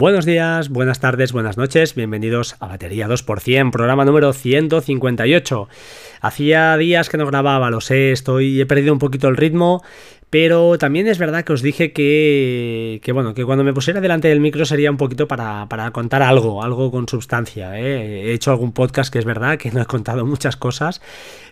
Buenos días, buenas tardes, buenas noches, bienvenidos a Batería 2%, programa número 158. Hacía días que no grababa, lo sé, estoy he perdido un poquito el ritmo, pero también es verdad que os dije que, que, bueno, que cuando me pusiera delante del micro sería un poquito para, para contar algo, algo con sustancia. ¿eh? He hecho algún podcast que es verdad que no he contado muchas cosas,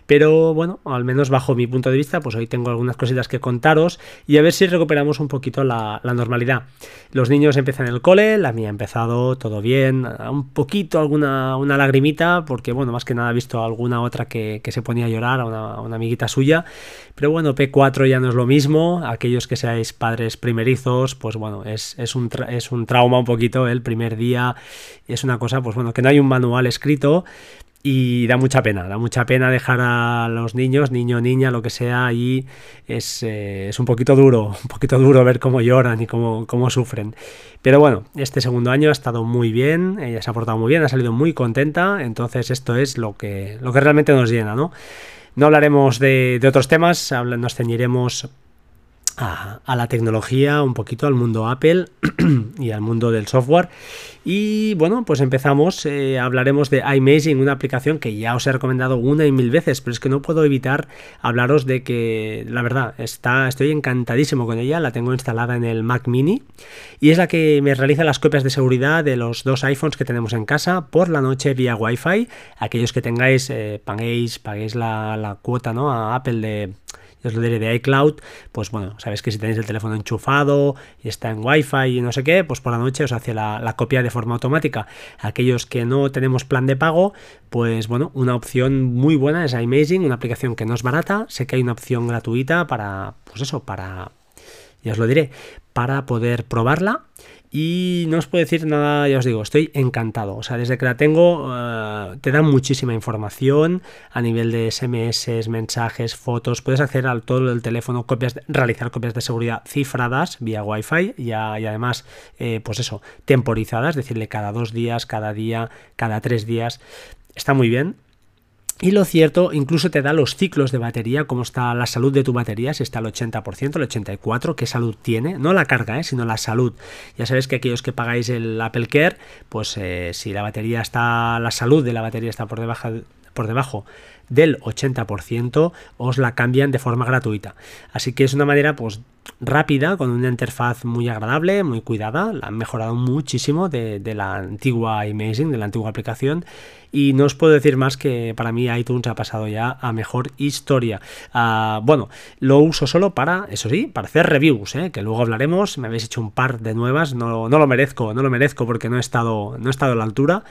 pero bueno, al menos bajo mi punto de vista, pues hoy tengo algunas cositas que contaros y a ver si recuperamos un poquito la, la normalidad. Los niños empiezan el cole, la mía ha empezado todo bien, un poquito alguna una lagrimita, porque bueno, más que nada he visto alguna otra que, que se ponía a llorar, a una, una amiguita suya, pero bueno, P4 ya no es lo mismo, aquellos que seáis padres primerizos, pues bueno, es, es, un, es un trauma un poquito el primer día, es una cosa, pues bueno, que no hay un manual escrito, y da mucha pena, da mucha pena dejar a los niños, niño, niña, lo que sea, y es, eh, es un poquito duro, un poquito duro ver cómo lloran y cómo, cómo sufren. Pero bueno, este segundo año ha estado muy bien, ella se ha portado muy bien, ha salido muy contenta, entonces esto es lo que, lo que realmente nos llena, ¿no? No hablaremos de, de otros temas, nos ceñiremos a, la tecnología, un poquito al mundo Apple y al mundo del software. Y bueno, pues empezamos, eh, hablaremos de iMazing, una aplicación que ya os he recomendado una y mil veces, pero es que no puedo evitar hablaros de que, la verdad, está, estoy encantadísimo con ella, la tengo instalada en el Mac mini y es la que me realiza las copias de seguridad de los dos iPhones que tenemos en casa por la noche vía Wi-Fi. Aquellos que tengáis, eh, paguéis, paguéis la, la cuota ¿no? a Apple de os lo diré de iCloud, pues bueno, sabéis que si tenéis el teléfono enchufado y está en Wi-Fi y no sé qué, pues por la noche os hace la, la, copia de forma automática. Aquellos que no tenemos plan de pago, pues bueno, una opción muy buena es iMazing, una aplicación que no es barata, sé que hay una opción gratuita para, pues eso, para, ya os lo diré, para poder probarla y no os puedo decir nada, ya os digo, estoy encantado. O sea, desde que la tengo, uh, te da muchísima información a nivel de SMS, mensajes, fotos. Puedes acceder al todo el teléfono, copias de, realizar copias de seguridad cifradas vía Wi-Fi y, además, eh, pues eso, temporizadas, decirle cada dos días, cada día, cada tres días. Está muy bien. Y lo cierto, incluso te da los ciclos de batería, cómo está la salud de tu batería, si está al 80%, el 84%, qué salud tiene, no la carga, ¿eh? sino la salud. Ya sabéis que aquellos que pagáis el Apple Care, pues eh, si la batería está, la salud de la batería está por debajo, por debajo del 80%, os la cambian de forma gratuita. Así que es una manera, pues rápida, con una interfaz muy agradable, muy cuidada, la han mejorado muchísimo de, la antigua Amazing, de la antigua aplicación y no os puedo decir más que para mí iTunes ha pasado ya a mejor historia. Uh, bueno, lo uso solo para, eso sí, para hacer reviews, ¿eh? que luego hablaremos, me habéis hecho un par de nuevas, no, no, lo merezco, no lo merezco porque no he estado, no he estado a la altura,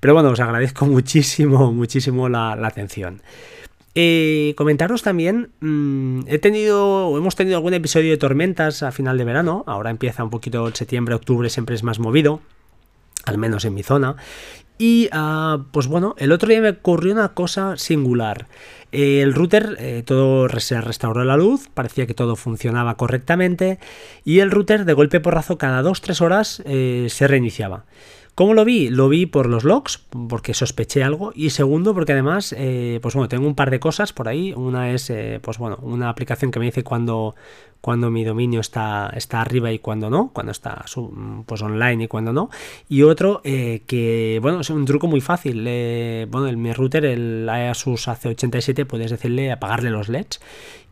pero bueno, os agradezco muchísimo, muchísimo la atención. Eh, comentaros también, mmm, he tenido, hemos tenido algún episodio de tormentas a final de verano, ahora empieza un poquito septiembre, octubre, siempre es más movido, al menos en mi zona, y uh, pues bueno, el otro día me ocurrió una cosa singular. El router, eh, todo se restauró la luz, parecía que todo funcionaba correctamente, y el router de golpe porrazo cada 2-3 horas eh, se reiniciaba. ¿Cómo lo vi? Lo vi por los logs, porque sospeché algo, y segundo, porque además, eh, pues bueno, tengo un par de cosas por ahí. Una es, pues bueno, una aplicación que me dice cuando, cuando mi dominio está, está arriba y cuando no, cuando está pues online y cuando no. Y otro que, bueno, es un truco muy fácil. Bueno, el, mi router, el Asus AC87, puedes decirle apagarle los LEDs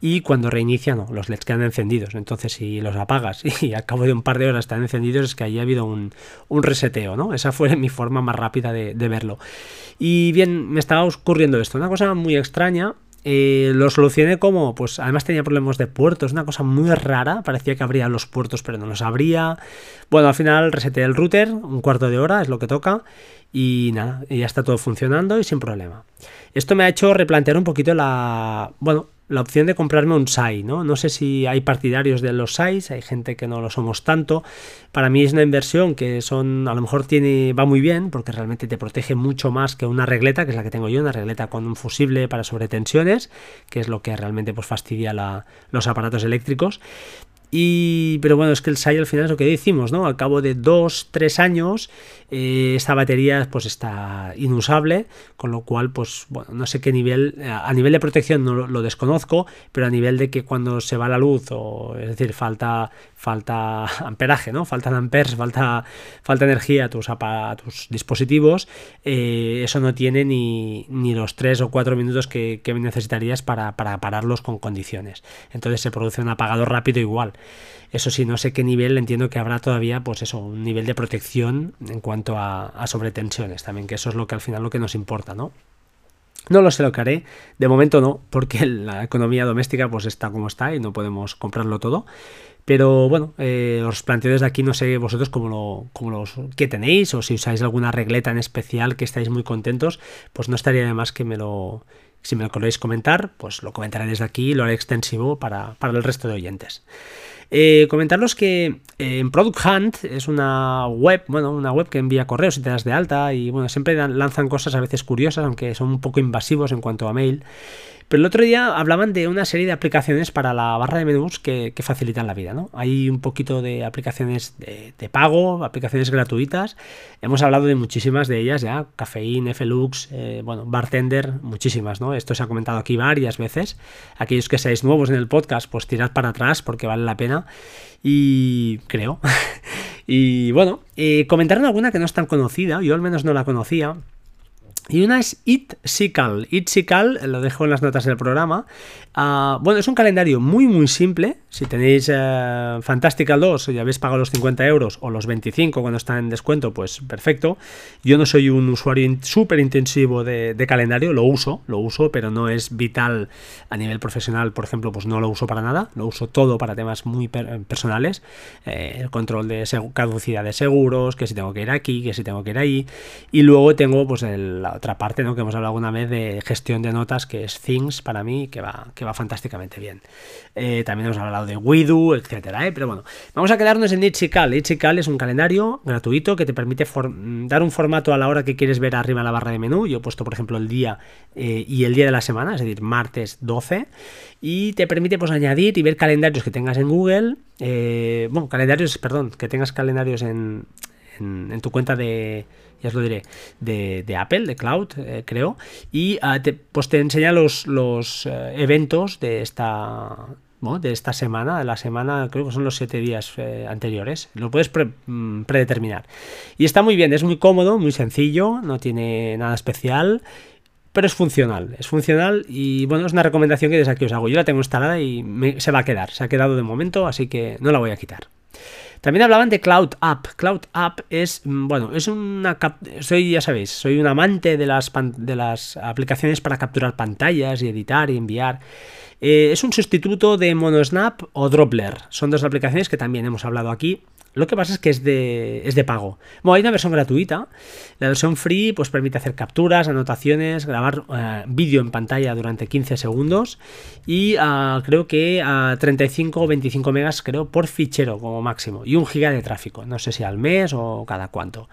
y cuando reinicia no, los LEDs quedan encendidos. Entonces si los apagas y a cabo de un par de horas están encendidos es que ahí ha habido un, un reseteo, ¿no? Esa fue mi forma más rápida de, de verlo. Y bien, me estaba ocurriendo esto, una cosa muy extraña, eh, lo solucioné como, pues además tenía problemas de puertos, una cosa muy rara, parecía que abría los puertos pero no los abría. Bueno, al final reseté el router, un cuarto de hora es lo que toca y nada, ya está todo funcionando y sin problema. Esto me ha hecho replantear un poquito la, bueno, la opción de comprarme un SAI, ¿no? No sé si hay partidarios de los SAIs, hay gente que no lo somos tanto. Para mí es una inversión que son, a lo mejor tiene, va muy bien, porque realmente te protege mucho más que una regleta, que es la que tengo yo, una regleta con un fusible para sobretensiones, que es lo que realmente pues fastidia los aparatos eléctricos. Y, pero bueno, es que el SAI al final es lo que decimos, ¿no? Al cabo de dos, tres años, eh, esta batería pues está inusable, con lo cual, pues bueno, no sé qué nivel, eh, a nivel de protección no lo, desconozco, pero a nivel de que cuando se va la luz, o es decir, falta, falta amperaje, ¿no? Faltan amperes, falta, falta energía a tus, a tus dispositivos, eh, eso no tiene ni, ni, los tres o cuatro minutos que, que necesitarías para, para pararlos con condiciones. Entonces se produce un apagado rápido igual. Eso sí, no sé qué nivel, entiendo que habrá todavía, pues eso, un nivel de protección en cuanto a, sobretensiones también, que eso es lo que al final lo que nos importa, ¿no? No lo sé lo que haré, de momento no, porque la economía doméstica pues está como está y no podemos comprarlo todo. Pero bueno, eh, os planteo desde aquí, no sé vosotros cómo lo, cómo qué tenéis o si usáis alguna regleta en especial que estáis muy contentos, pues no estaría de más que me lo, si me lo queréis comentar, pues lo comentaré desde aquí y lo haré extensivo para, para el resto de oyentes. Eh, comentaros que eh, en Product Hunt es una web, bueno, una web que envía correos y te das de alta y bueno, siempre lanzan cosas a veces curiosas, aunque son un poco invasivos en cuanto a mail. Pero el otro día hablaban de una serie de aplicaciones para la barra de menús que, facilitan la vida, ¿no? Hay un poquito de aplicaciones de, pago, aplicaciones gratuitas. Hemos hablado de muchísimas de ellas ya, Cafeín, Flux, eh, bueno, Bartender, muchísimas, ¿no? Esto se ha comentado aquí varias veces. Aquellos que seáis nuevos en el podcast, pues tirad para atrás porque vale la pena. Y creo. y bueno, eh, comentaron alguna que no es tan conocida, yo al menos no la conocía. Y una es Itzical. Itzical, lo dejo en las notas del programa. Ah, bueno, es un calendario muy, muy simple. Si tenéis eh, Fantastical 2 y habéis pagado los 50 euros o los 25 cuando está en descuento, pues perfecto. Yo no soy un usuario súper intensivo de, calendario, lo uso, lo uso, pero no es vital a nivel profesional, por ejemplo, pues no lo uso para nada. Lo uso todo para temas muy personales. Eh, el control de caducidad de seguros, que si tengo que ir aquí, que si tengo que ir ahí. Y luego tengo pues el otra parte, ¿no? Que hemos hablado alguna vez de gestión de notas, que es Things para mí, que va, que va fantásticamente bien. Eh, también hemos hablado de Widu, etcétera, ¿eh? Pero bueno, vamos a quedarnos en Itchical. Itchical es un calendario gratuito que te permite dar un formato a la hora que quieres ver arriba en la barra de menú. Yo he puesto, por ejemplo, el día eh, y el día de la semana, es decir, martes 12. Y te permite pues añadir y ver calendarios que tengas en Google. bueno, calendarios, perdón, que tengas calendarios en, en tu cuenta de ya os lo diré, de, Apple, de Cloud, eh, creo, y ah, te, pues te enseña los, los eh, eventos de esta, de esta semana, de la semana, creo que son los siete días eh, anteriores. Lo puedes mm, predeterminar. Y está muy bien, es muy cómodo, muy sencillo, no tiene nada especial. Pero es funcional, es funcional y bueno, es una recomendación que desde aquí os hago. Yo la tengo instalada y se va a quedar, se ha quedado de momento, así que no la voy a quitar. También hablaban de Cloud App. Cloud App es, mm, bueno, es una... Soy, ya sabéis, soy un amante de las, de las aplicaciones para capturar pantallas y editar y enviar. Eh, es un sustituto de MonoSnap o Dropler. Son dos aplicaciones que también hemos hablado aquí. Lo que pasa es que es de, es de pago. Bueno, hay una versión gratuita. La versión free pues permite hacer capturas, anotaciones, grabar eh, vídeo en pantalla durante 15 segundos y ah, creo que a 35 o 25 megas creo por fichero como máximo y un giga de tráfico. No sé si al mes o cada cuánto.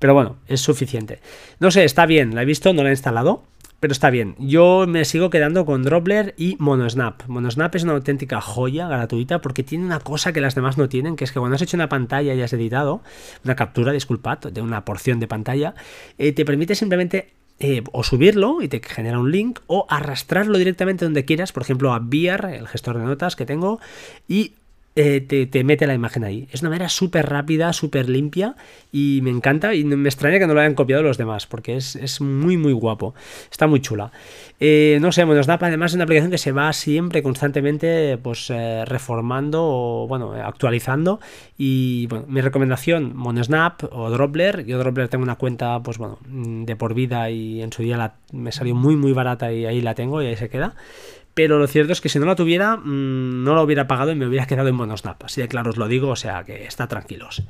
Pero bueno, es suficiente. No sé, está bien, la he visto, no la he instalado. Pero está bien. Yo me sigo quedando con Dropler y Monosnap. Monosnap es una auténtica joya gratuita porque tiene una cosa que las demás no tienen, que es que cuando has hecho una pantalla y has editado, una captura, disculpad, de una porción de pantalla, eh, te permite simplemente eh, o subirlo y te genera un link o arrastrarlo directamente donde quieras, por ejemplo a Beer, el gestor de notas que tengo, y eh, te, mete la imagen ahí. Es una manera súper rápida, súper limpia y me encanta y me extraña que no lo hayan copiado los demás porque es, muy muy guapo. Está muy chula. Eh, no sé, Monosnap además es una aplicación que se va siempre constantemente pues eh, reformando o bueno, actualizando y bueno, mi recomendación Monosnap o Dropler. Yo Dropler tengo una cuenta pues bueno, de por vida y en su día me salió muy muy barata y ahí la tengo y ahí se queda pero lo cierto es que si no la tuviera, mm, no la hubiera pagado y me hubiera quedado en Monosnap. Así de claro os lo digo, o sea que está tranquilos.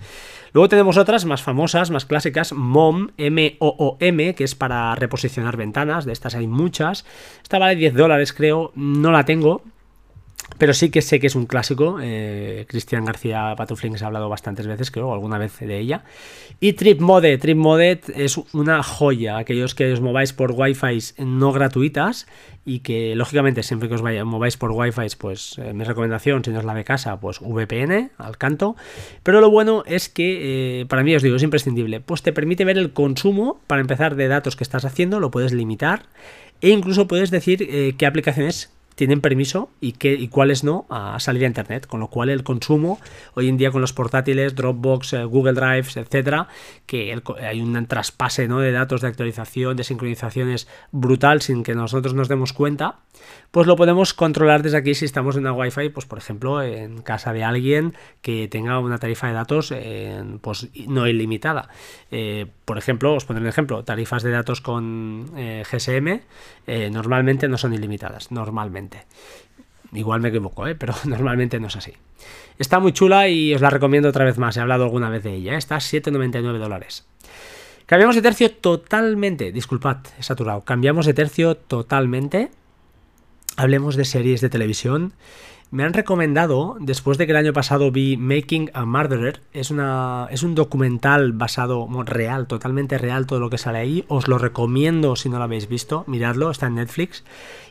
Luego tenemos otras más famosas, más clásicas, MOM, M-O-O-M, que es para reposicionar ventanas, de estas hay muchas. Esta vale 10 dólares creo, no la tengo, Pero sí que sé que es un clásico. Eh, Cristian García Patuflings ha hablado bastantes veces, creo, alguna vez de ella. Y Trip Mode. Es una joya. Aquellos que os mováis por Wi-Fi no gratuitas y que, lógicamente, siempre que os mováis por Wi-Fi, pues eh, mi recomendación, si no es la de casa, pues VPN al canto. Pero lo bueno es que, eh, para mí os digo, es imprescindible. Pues te permite ver el consumo, para empezar, de datos que estás haciendo, lo puedes limitar. E incluso puedes decir qué aplicaciones tienen permiso y, qué, y cuáles no a salir a Internet, con lo cual el consumo hoy en día con los portátiles, Dropbox, eh, Google Drive, etcétera, que hay un traspase ¿no? de datos de actualización, de sincronizaciones brutal sin que nosotros nos demos cuenta, pues lo podemos controlar desde aquí si estamos en una Wi-Fi, pues por ejemplo en casa de alguien que tenga una tarifa de datos pues no ilimitada. Eh, por ejemplo, os pondré un ejemplo, tarifas de datos con eh, GSM normalmente no son ilimitadas, normalmente. Igual me equivoco, ¿eh? pero normalmente no es así. Está muy chula y os la recomiendo otra vez más. He hablado alguna vez de ella. ¿eh? Está a 7,99 dólares. Cambiamos de tercio totalmente. Disculpad, he saturado. Cambiamos de tercio totalmente. Hablemos de series de televisión. Me han recomendado, después de que el año pasado vi Making a Murderer, es, una, es un documental basado, real, totalmente real todo lo que sale ahí. Os lo recomiendo si no lo habéis visto, miradlo, está en Netflix.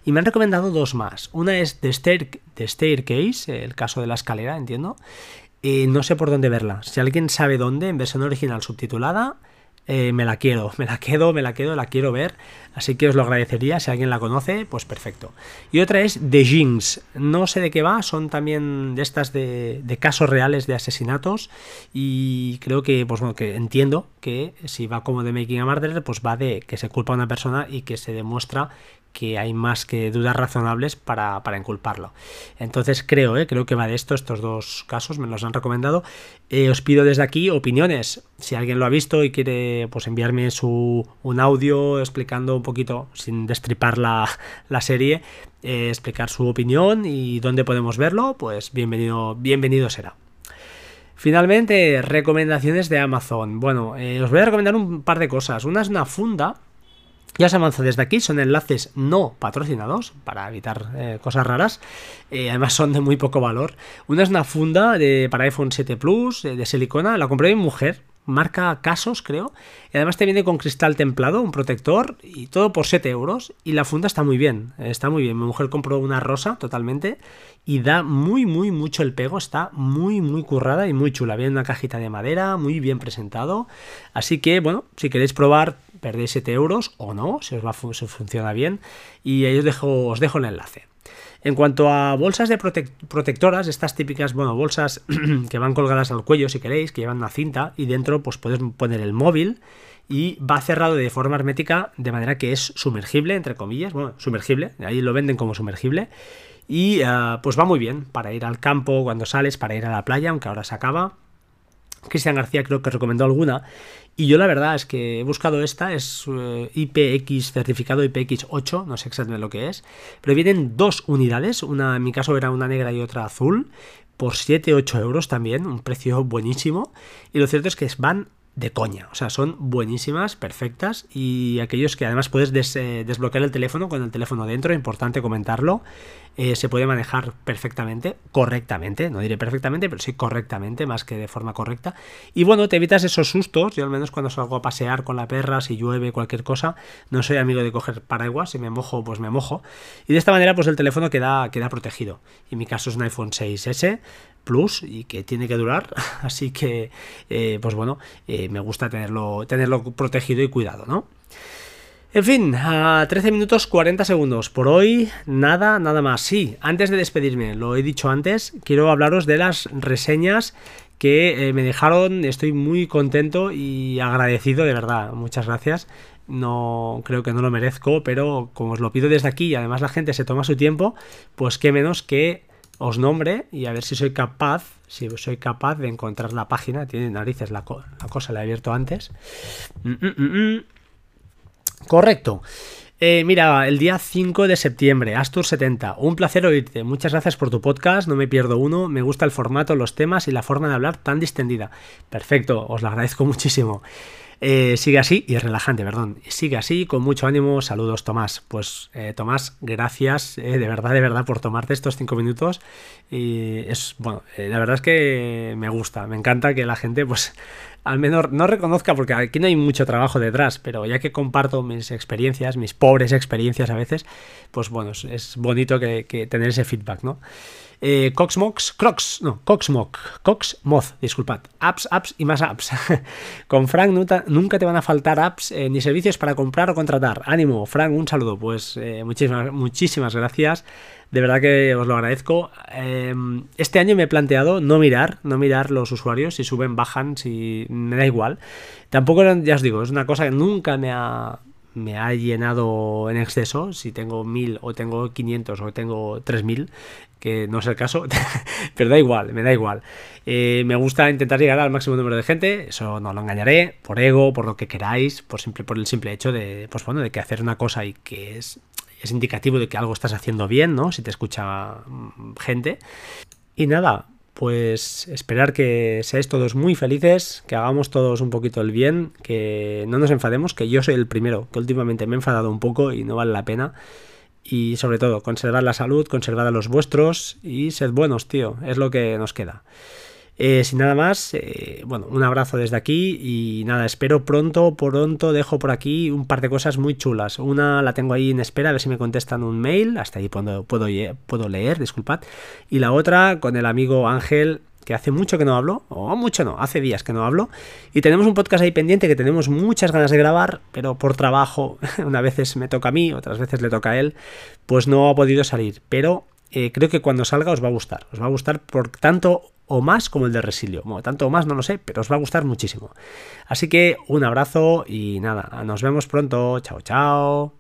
Y me han recomendado dos más. Una es The, Staircase, el caso de la escalera, entiendo. Y no sé por dónde verla. Si alguien sabe dónde, en versión original subtitulada, eh, me la quiero, me la quedo, me la quedo, la quiero ver. Así que os lo agradecería. Si alguien la conoce, pues perfecto. Y otra es The Jinx. No sé de qué va, son también de estas de, casos reales de asesinatos. Y creo que, pues bueno, que entiendo que si va como de Making a Murderer, pues va de que se culpa a una persona y que se demuestra que hay más que dudas razonables para, para inculparlo. Entonces creo, eh, creo que va de esto, estos dos casos me los han recomendado. Eh, os pido desde aquí opiniones. Si alguien lo ha visto y quiere pues enviarme su, un audio explicando un poquito, sin destripar la, serie, eh, explicar su opinión y dónde podemos verlo, pues bienvenido, bienvenido será. Finalmente, recomendaciones de Amazon. Bueno, os voy a recomendar un par de cosas. Una es una funda ya se avanza desde aquí, son enlaces no patrocinados para evitar eh, cosas raras. Eh, además son de muy poco valor. Una es una funda de, para iPhone 7 Plus eh, de silicona. La compré mi mujer marca Casos, creo. Y además te viene con cristal templado, un protector y todo por 7 euros. Y la funda está muy bien, está muy bien. Mi mujer compró una rosa totalmente y da muy, muy mucho el pego. Está muy, muy currada y muy chula. Viene una cajita de madera, muy bien presentado. Así que, bueno, si queréis probar, perdéis 7 euros o no, si os va si funciona bien. Y ahí os dejo, os dejo el enlace. En cuanto a bolsas de protectoras, estas típicas, bueno, bolsas que van colgadas al cuello si queréis, que llevan una cinta y dentro pues puedes poner el móvil y va cerrado de forma hermética de manera que es sumergible, entre comillas, bueno, sumergible, ahí lo venden como sumergible y eh, pues va muy bien para ir al campo cuando sales, para ir a la playa, aunque ahora se acaba. Cristian García creo que recomendó alguna y yo la verdad es que he buscado esta, es eh, IPX certificado IPX8, no sé exactamente lo que es, pero vienen dos unidades, una en mi caso era una negra y otra azul, por 7-8 euros también, un precio buenísimo, y lo cierto es que van de coña. O sea, son buenísimas, perfectas y aquellos que además puedes eh, desbloquear el teléfono con el teléfono dentro, importante comentarlo. Eh, se puede manejar perfectamente, correctamente, no diré perfectamente, pero sí correctamente, más que de forma correcta. Y bueno, te evitas esos sustos. Yo al menos cuando salgo a pasear con la perra, si llueve, cualquier cosa, no soy amigo de coger paraguas, si me mojo, pues me mojo. Y de esta manera, pues el teléfono queda, queda protegido. En mi caso es un iPhone 6S, Plus y que tiene que durar. Así que, eh, pues bueno, eh, me gusta tenerlo, tenerlo protegido y cuidado, ¿no? En fin, a 13 minutos 40 segundos. Por hoy, nada, nada más. Sí, antes de despedirme, lo he dicho antes, quiero hablaros de las reseñas que eh, me dejaron. Estoy muy contento y agradecido, de verdad. Muchas gracias. No creo que no lo merezco, pero como os lo pido desde aquí y además la gente se toma su tiempo, pues qué menos que os nombre y a ver si soy capaz, si soy capaz de encontrar la página. Tiene narices la, cosa, la he abierto antes. Mm, mm, mm, Correcto. Eh, mira, el día 5 de septiembre, Astur70, un placer oírte. Muchas gracias por tu podcast, no me pierdo uno. Me gusta el formato, los temas y la forma de hablar tan distendida. Perfecto, os lo agradezco muchísimo. Eh, sigue así y es relajante, perdón. Sigue así, con mucho ánimo. Saludos, Tomás. Pues eh, Tomás, gracias de verdad, de verdad por tomarte estos cinco minutos. Y es, bueno, la verdad es que me gusta, me encanta que la gente, pues, al menos no reconozca, porque aquí no hay mucho trabajo detrás, pero ya que comparto mis experiencias, mis pobres experiencias a veces, pues bueno, es, bonito que, que tener ese feedback, ¿no? Eh, Coxmox, Crocs, no, Coxmoc, Coxmoz, disculpad, apps, apps y más apps. Con Frank nunca, te van a faltar apps eh, ni servicios para comprar o contratar. Ánimo, Frank, un saludo. Pues eh, muchísimas, muchísimas gracias. De verdad que os lo agradezco. Em, este año me he planteado no mirar, no mirar los usuarios, si suben, bajan, si me da igual. Tampoco, ya os digo, es una cosa que nunca me ha, me ha llenado en exceso, si tengo 1000 o tengo 500 o tengo 3000, que no es el caso, pero da igual, me da igual. Eh, me gusta intentar llegar al máximo número de gente, eso no lo engañaré, por ego, por lo que queráis, por, simple, por el simple hecho de, pues bueno, de que hacer una cosa y que es, es indicativo de que algo estás haciendo bien, ¿no? Si te escucha mm, gente. Y nada, pues esperar que seáis todos muy felices, que hagamos todos un poquito el bien, que no nos enfademos, que yo soy el primero, que últimamente me he enfadado un poco y no vale la pena. Y sobre todo, conservar la salud, conservar a los vuestros y sed buenos, tío, es lo que nos queda. Eh, sin nada más, eh, bueno, un abrazo desde aquí y nada, espero pronto, pronto dejo por aquí un par de cosas muy chulas. Una la tengo ahí en espera, a ver si me contestan un mail, hasta ahí puedo, puedo, puedo leer, disculpad. Y la otra con el amigo Ángel, que hace mucho que no hablo, o mucho no, hace días que no hablo, y tenemos un podcast ahí pendiente que tenemos muchas ganas de grabar, pero por trabajo, una veces me toca a mí, otras veces le toca a él, pues no ha podido salir, pero eh, creo que cuando salga os va a gustar, os va a gustar por tanto o más como el de Resilio. Bueno, tanto o más no lo sé, pero os va a gustar muchísimo. Así que un abrazo y nada, nos vemos pronto. Chao, chao.